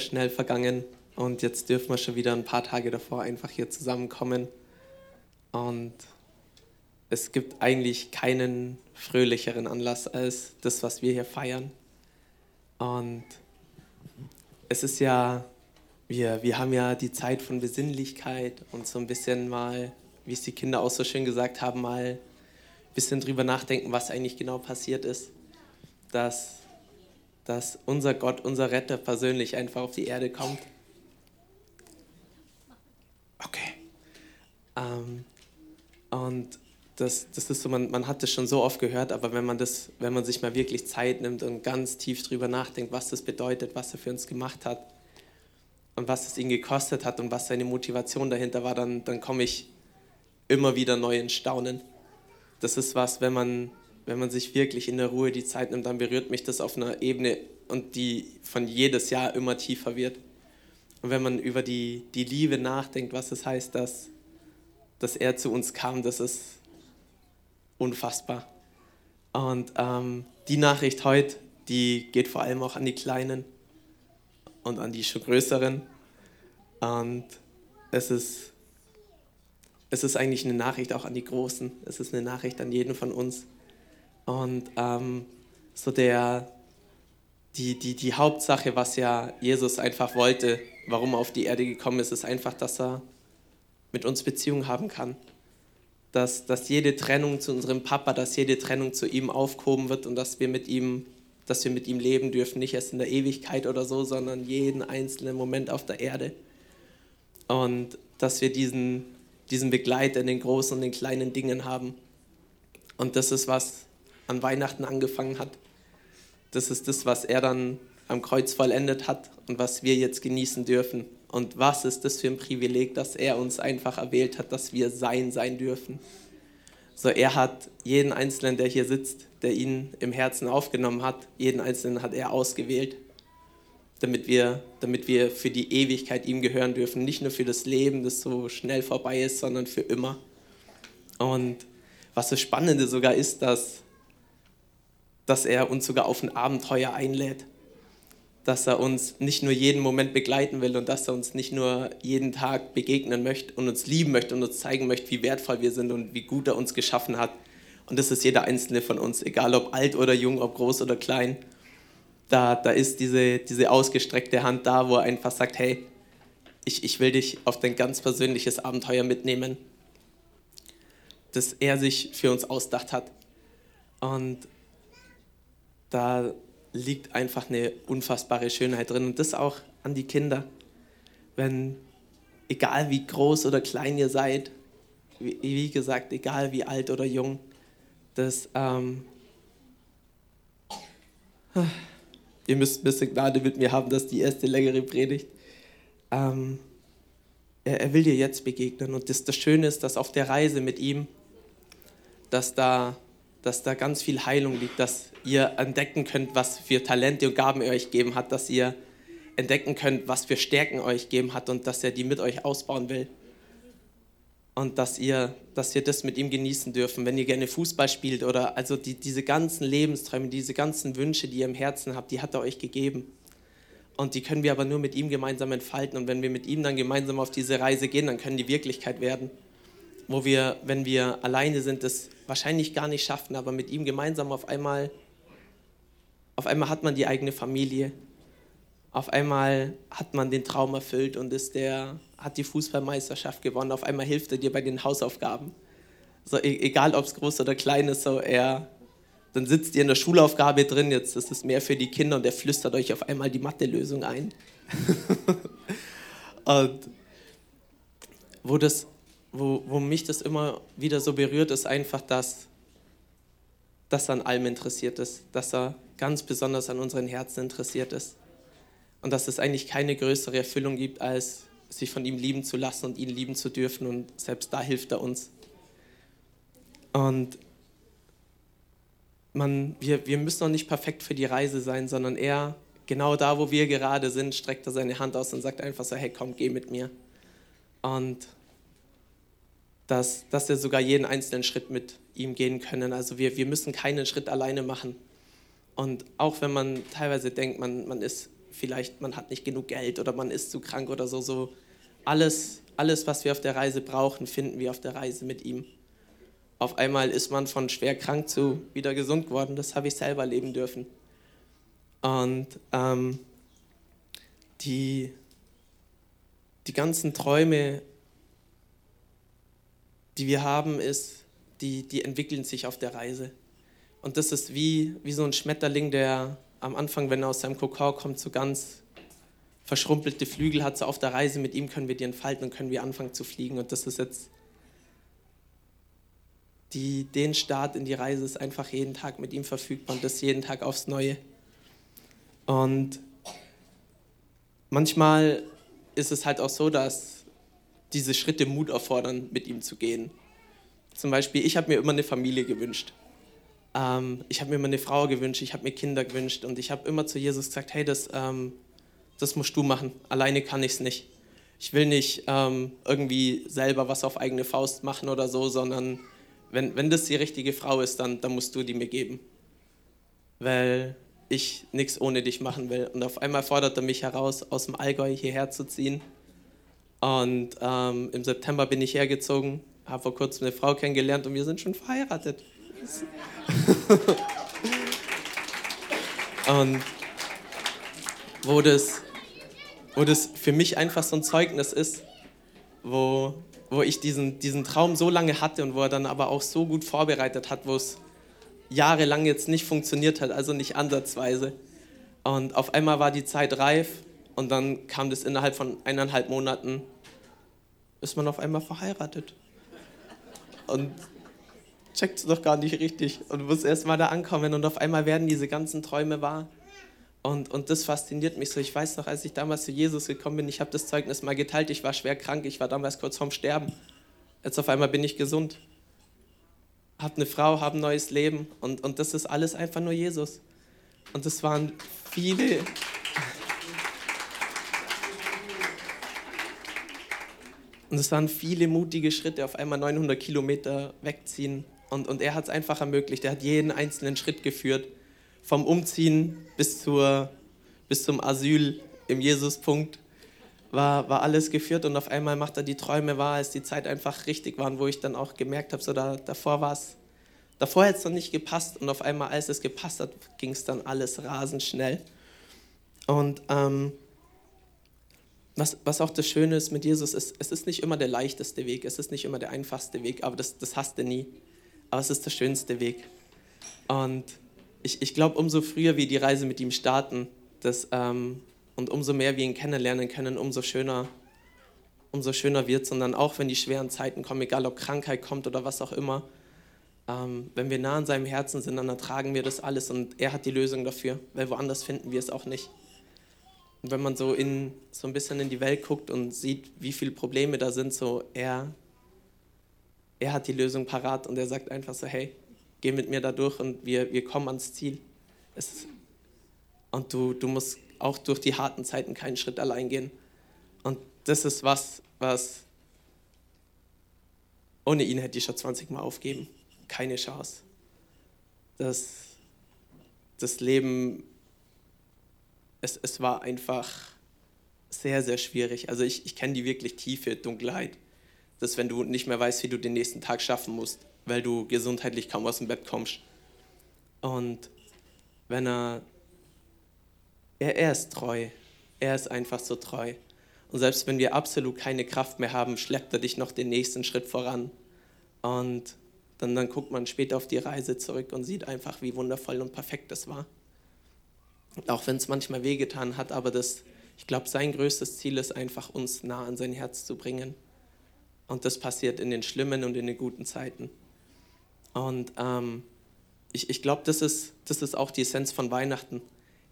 schnell vergangen und jetzt dürfen wir schon wieder ein paar Tage davor einfach hier zusammenkommen. Und es gibt eigentlich keinen fröhlicheren Anlass als das, was wir hier feiern. Und es ist ja, wir, wir haben ja die Zeit von Besinnlichkeit und so ein bisschen mal, wie es die Kinder auch so schön gesagt haben, mal ein bisschen drüber nachdenken, was eigentlich genau passiert ist. Dass dass unser Gott, unser Retter persönlich einfach auf die Erde kommt. Okay. Ähm, und das, das ist so, man, man hat das schon so oft gehört, aber wenn man, das, wenn man sich mal wirklich Zeit nimmt und ganz tief drüber nachdenkt, was das bedeutet, was er für uns gemacht hat und was es ihn gekostet hat und was seine Motivation dahinter war, dann, dann komme ich immer wieder neu in Staunen. Das ist was, wenn man, wenn man sich wirklich in der Ruhe die Zeit nimmt, dann berührt mich das auf einer Ebene und die von jedes Jahr immer tiefer wird. Und wenn man über die, die Liebe nachdenkt, was es heißt, dass, dass er zu uns kam, das ist unfassbar. Und ähm, die Nachricht heute, die geht vor allem auch an die Kleinen und an die schon Größeren. Und es ist, es ist eigentlich eine Nachricht auch an die Großen. Es ist eine Nachricht an jeden von uns. Und ähm, so der, die, die, die Hauptsache, was ja Jesus einfach wollte, warum er auf die Erde gekommen ist, ist einfach, dass er mit uns Beziehung haben kann. Dass, dass jede Trennung zu unserem Papa, dass jede Trennung zu ihm aufgehoben wird und dass wir mit ihm, dass wir mit ihm leben dürfen, nicht erst in der Ewigkeit oder so, sondern jeden einzelnen Moment auf der Erde. Und dass wir diesen, diesen Begleiter in den großen und den kleinen Dingen haben. Und das ist was, an Weihnachten angefangen hat. Das ist das, was er dann am Kreuz vollendet hat und was wir jetzt genießen dürfen. Und was ist das für ein Privileg, dass er uns einfach erwählt hat, dass wir sein sein dürfen. So, er hat jeden Einzelnen, der hier sitzt, der ihn im Herzen aufgenommen hat, jeden Einzelnen hat er ausgewählt, damit wir, damit wir für die Ewigkeit ihm gehören dürfen. Nicht nur für das Leben, das so schnell vorbei ist, sondern für immer. Und was das Spannende sogar ist, dass dass er uns sogar auf ein Abenteuer einlädt. Dass er uns nicht nur jeden Moment begleiten will und dass er uns nicht nur jeden Tag begegnen möchte und uns lieben möchte und uns zeigen möchte, wie wertvoll wir sind und wie gut er uns geschaffen hat. Und das ist jeder einzelne von uns, egal ob alt oder jung, ob groß oder klein. Da, da ist diese, diese ausgestreckte Hand da, wo er einfach sagt, hey, ich, ich will dich auf dein ganz persönliches Abenteuer mitnehmen, das er sich für uns ausdacht hat. Und da liegt einfach eine unfassbare Schönheit drin und das auch an die Kinder. Wenn, egal wie groß oder klein ihr seid, wie, wie gesagt, egal wie alt oder jung, das, ähm, ihr müsst ein bisschen Gnade mit mir haben, dass die erste längere Predigt. Ähm, er, er will dir jetzt begegnen und das, das Schöne ist, dass auf der Reise mit ihm, dass da dass da ganz viel Heilung liegt, dass ihr entdecken könnt, was für Talente und Gaben er euch gegeben hat, dass ihr entdecken könnt, was für Stärken euch gegeben hat und dass er die mit euch ausbauen will. Und dass ihr, dass ihr das mit ihm genießen dürfen, wenn ihr gerne Fußball spielt oder also die, diese ganzen Lebensträume, diese ganzen Wünsche, die ihr im Herzen habt, die hat er euch gegeben. Und die können wir aber nur mit ihm gemeinsam entfalten. Und wenn wir mit ihm dann gemeinsam auf diese Reise gehen, dann können die Wirklichkeit werden wo wir, wenn wir alleine sind, das wahrscheinlich gar nicht schaffen, aber mit ihm gemeinsam auf einmal, auf einmal hat man die eigene Familie, auf einmal hat man den Traum erfüllt und ist der, hat die Fußballmeisterschaft gewonnen, auf einmal hilft er dir bei den Hausaufgaben. So, e-, egal ob es groß oder klein ist, so er, dann sitzt ihr in der Schulaufgabe drin, jetzt ist es mehr für die Kinder und er flüstert euch auf einmal die Mathe-Lösung ein. und wo das wo, wo mich das immer wieder so berührt, ist einfach, dass, dass er an allem interessiert ist, dass er ganz besonders an unseren Herzen interessiert ist. Und dass es eigentlich keine größere Erfüllung gibt, als sich von ihm lieben zu lassen und ihn lieben zu dürfen. Und selbst da hilft er uns. Und man, wir, wir müssen noch nicht perfekt für die Reise sein, sondern er, genau da, wo wir gerade sind, streckt er seine Hand aus und sagt einfach so, hey, komm, geh mit mir. Und dass, dass wir sogar jeden einzelnen Schritt mit ihm gehen können. Also wir, wir müssen keinen Schritt alleine machen. Und auch wenn man teilweise denkt, man, man ist vielleicht man hat nicht genug Geld oder man ist zu krank oder so. So alles, alles, was wir auf der Reise brauchen, finden wir auf der Reise mit ihm. Auf einmal ist man von schwer krank zu wieder gesund geworden. Das habe ich selber leben dürfen. Und ähm, die, die ganzen Träume, die wir haben, ist, die, die entwickeln sich auf der Reise. Und das ist wie, wie so ein Schmetterling, der am Anfang, wenn er aus seinem Kokon kommt, so ganz verschrumpelte Flügel hat. So auf der Reise mit ihm können wir die entfalten und können wir anfangen zu fliegen. Und das ist jetzt die, den Start in die Reise ist einfach jeden Tag mit ihm verfügbar und das jeden Tag aufs Neue. Und manchmal ist es halt auch so, dass diese Schritte Mut erfordern, mit ihm zu gehen. Zum Beispiel, ich habe mir immer eine Familie gewünscht. Ähm, ich habe mir immer eine Frau gewünscht, ich habe mir Kinder gewünscht und ich habe immer zu Jesus gesagt, hey, das, ähm, das musst du machen, alleine kann ich es nicht. Ich will nicht ähm, irgendwie selber was auf eigene Faust machen oder so, sondern wenn, wenn das die richtige Frau ist, dann, dann musst du die mir geben. Weil ich nichts ohne dich machen will. Und auf einmal fordert er mich heraus, aus dem Allgäu hierher zu ziehen. Und ähm, im September bin ich hergezogen, habe vor kurzem eine Frau kennengelernt und wir sind schon verheiratet. und wo das, wo das für mich einfach so ein Zeugnis ist, wo, wo ich diesen, diesen Traum so lange hatte und wo er dann aber auch so gut vorbereitet hat, wo es jahrelang jetzt nicht funktioniert hat, also nicht ansatzweise. Und auf einmal war die Zeit reif und dann kam das innerhalb von eineinhalb Monaten, ist man auf einmal verheiratet. Und checkt es doch gar nicht richtig und muss erst mal da ankommen und auf einmal werden diese ganzen Träume wahr. Und, und das fasziniert mich so. Ich weiß noch, als ich damals zu Jesus gekommen bin, ich habe das Zeugnis mal geteilt, ich war schwer krank, ich war damals kurz vorm Sterben. Jetzt auf einmal bin ich gesund habe eine Frau, habe ein neues Leben und, und das ist alles einfach nur Jesus. Und das waren viele. Und es waren viele mutige Schritte, auf einmal 900 Kilometer wegziehen. Und, und er hat es einfach ermöglicht. Er hat jeden einzelnen Schritt geführt. Vom Umziehen bis, zur, bis zum Asyl im Jesuspunkt war, war alles geführt. Und auf einmal macht er die Träume wahr, als die Zeit einfach richtig war, wo ich dann auch gemerkt habe, so da, davor war es Davor hätte es noch nicht gepasst und auf einmal, als es gepasst hat, ging es dann alles rasend schnell. Und ähm, was, was auch das Schöne ist mit Jesus, ist, es ist nicht immer der leichteste Weg, es ist nicht immer der einfachste Weg, aber das, das hast du nie. Aber es ist der schönste Weg. Und ich, ich glaube, umso früher wir die Reise mit ihm starten das, ähm, und umso mehr wir ihn kennenlernen können, umso schöner, umso schöner wird es. Und dann auch, wenn die schweren Zeiten kommen, egal ob Krankheit kommt oder was auch immer, ähm, wenn wir nah an seinem Herzen sind, dann ertragen wir das alles und er hat die Lösung dafür, weil woanders finden wir es auch nicht. Und wenn man so, in, so ein bisschen in die Welt guckt und sieht, wie viele Probleme da sind, so er, er hat die Lösung parat und er sagt einfach so, hey, geh mit mir da durch und wir, wir kommen ans Ziel. Es, und du, du musst auch durch die harten Zeiten keinen Schritt allein gehen. Und das ist was, was ohne ihn hätte ich schon 20 Mal aufgeben keine Chance. Das, das Leben, es, es war einfach sehr, sehr schwierig. Also ich, ich kenne die wirklich tiefe Dunkelheit. dass wenn du nicht mehr weißt, wie du den nächsten Tag schaffen musst, weil du gesundheitlich kaum aus dem Bett kommst. Und wenn er, er, er ist treu, er ist einfach so treu. Und selbst wenn wir absolut keine Kraft mehr haben, schleppt er dich noch den nächsten Schritt voran. Und dann, dann guckt man später auf die Reise zurück und sieht einfach, wie wundervoll und perfekt das war. Auch wenn es manchmal wehgetan hat, aber das, ich glaube, sein größtes Ziel ist einfach, uns nah an sein Herz zu bringen. Und das passiert in den schlimmen und in den guten Zeiten. Und ähm, ich, ich glaube, das ist, das ist auch die Essenz von Weihnachten.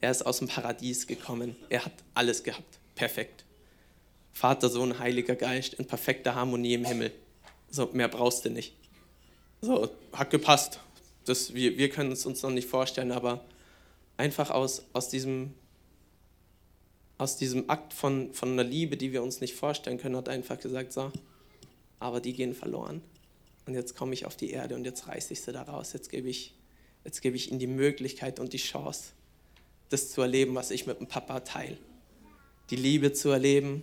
Er ist aus dem Paradies gekommen. Er hat alles gehabt. Perfekt. Vater, Sohn, Heiliger Geist in perfekter Harmonie im Himmel. So, mehr brauchst du nicht. So, hat gepasst. Das, wir, wir können es uns noch nicht vorstellen, aber einfach aus, aus, diesem, aus diesem Akt von, von einer Liebe, die wir uns nicht vorstellen können, hat einfach gesagt, so, aber die gehen verloren. Und jetzt komme ich auf die Erde und jetzt reiße ich sie da raus. Jetzt gebe ich, jetzt gebe ich ihnen die Möglichkeit und die Chance, das zu erleben, was ich mit dem Papa teile. Die Liebe zu erleben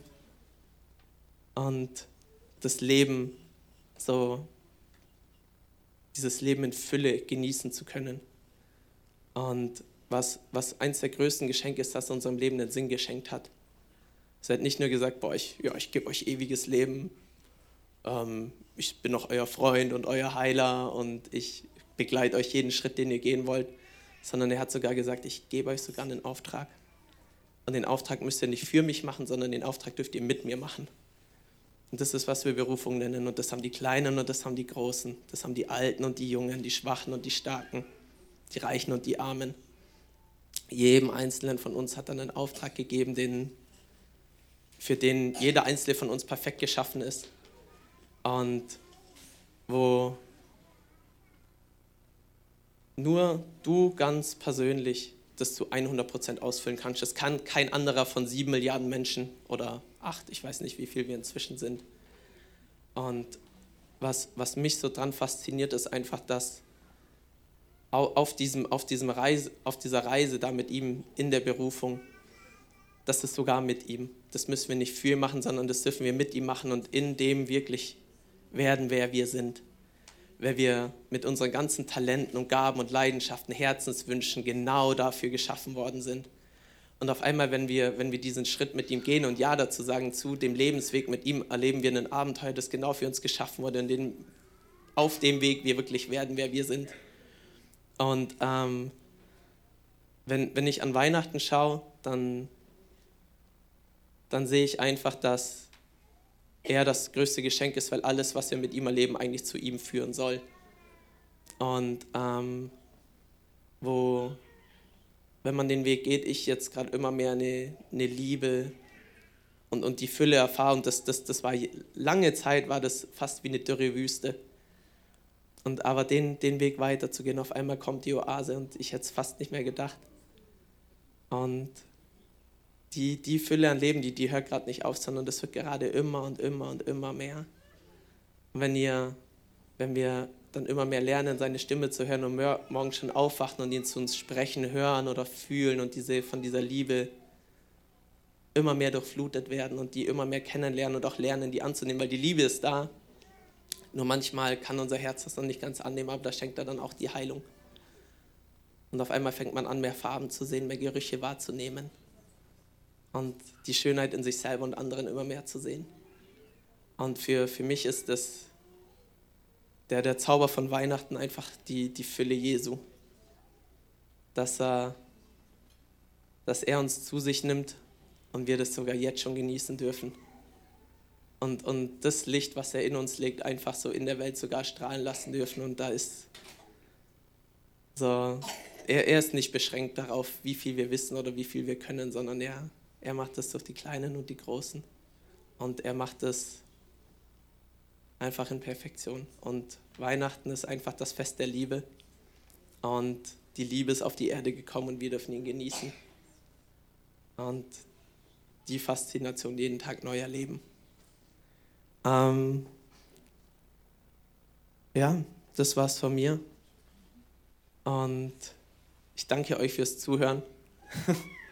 und das Leben so, dieses Leben in Fülle genießen zu können. Und was, was eins der größten Geschenke ist, das unserem Leben den Sinn geschenkt hat. Es hat nicht nur gesagt, boah, ich, ja, ich gebe euch ewiges Leben, ähm, ich bin noch euer Freund und euer Heiler und ich begleite euch jeden Schritt, den ihr gehen wollt, sondern er hat sogar gesagt, ich gebe euch sogar einen Auftrag. Und den Auftrag müsst ihr nicht für mich machen, sondern den Auftrag dürft ihr mit mir machen. Und das ist, was wir Berufung nennen. Und das haben die Kleinen und das haben die Großen. Das haben die Alten und die Jungen, die Schwachen und die Starken, die Reichen und die Armen. Jedem Einzelnen von uns hat dann einen Auftrag gegeben, den, für den jeder Einzelne von uns perfekt geschaffen ist. Und wo nur du ganz persönlich das zu 100% ausfüllen kannst. Das kann kein anderer von sieben Milliarden Menschen oder acht, ich weiß nicht, wie viel wir inzwischen sind. Und was, was mich so dran fasziniert, ist einfach, dass auf, diesem, auf, diesem Reise, auf dieser Reise da mit ihm in der Berufung, das ist sogar mit ihm. Das müssen wir nicht für machen, sondern das dürfen wir mit ihm machen und in dem wirklich werden, wer wir sind weil wir mit unseren ganzen Talenten und Gaben und Leidenschaften, Herzenswünschen genau dafür geschaffen worden sind. Und auf einmal, wenn wir, wenn wir diesen Schritt mit ihm gehen und Ja dazu sagen, zu dem Lebensweg mit ihm, erleben wir ein Abenteuer, das genau für uns geschaffen wurde, in dem, auf dem Weg wir wirklich werden, wer wir sind. Und ähm, wenn, wenn ich an Weihnachten schaue, dann, dann sehe ich einfach, dass er das größte Geschenk ist, weil alles, was wir mit ihm erleben, eigentlich zu ihm führen soll. Und ähm, wo, wenn man den Weg geht, ich jetzt gerade immer mehr eine, eine Liebe und, und die Fülle erfahre. Und das, das, das war lange Zeit, war das fast wie eine dürre Wüste. Und aber den, den Weg weiterzugehen, auf einmal kommt die Oase und ich hätte es fast nicht mehr gedacht. Und die, die Fülle an Leben, die, die hört gerade nicht auf, sondern das wird gerade immer und immer und immer mehr. Und wenn, ihr, wenn wir dann immer mehr lernen, seine Stimme zu hören und morgen schon aufwachen und ihn zu uns sprechen, hören oder fühlen und diese, von dieser Liebe immer mehr durchflutet werden und die immer mehr kennenlernen und auch lernen, die anzunehmen, weil die Liebe ist da. Nur manchmal kann unser Herz das noch nicht ganz annehmen, aber da schenkt er dann auch die Heilung. Und auf einmal fängt man an, mehr Farben zu sehen, mehr Gerüche wahrzunehmen und die Schönheit in sich selber und anderen immer mehr zu sehen. Und für, für mich ist das der, der Zauber von Weihnachten einfach die, die Fülle Jesu. Dass er, dass er uns zu sich nimmt und wir das sogar jetzt schon genießen dürfen. Und, und das Licht, was er in uns legt, einfach so in der Welt sogar strahlen lassen dürfen. Und da ist so, er, er ist nicht beschränkt darauf, wie viel wir wissen oder wie viel wir können, sondern er, er macht das durch die Kleinen und die Großen. Und er macht es einfach in Perfektion. Und Weihnachten ist einfach das Fest der Liebe. Und die Liebe ist auf die Erde gekommen und wir dürfen ihn genießen. Und die Faszination jeden Tag neu erleben. Ähm, ja, das war's von mir. Und ich danke euch fürs Zuhören.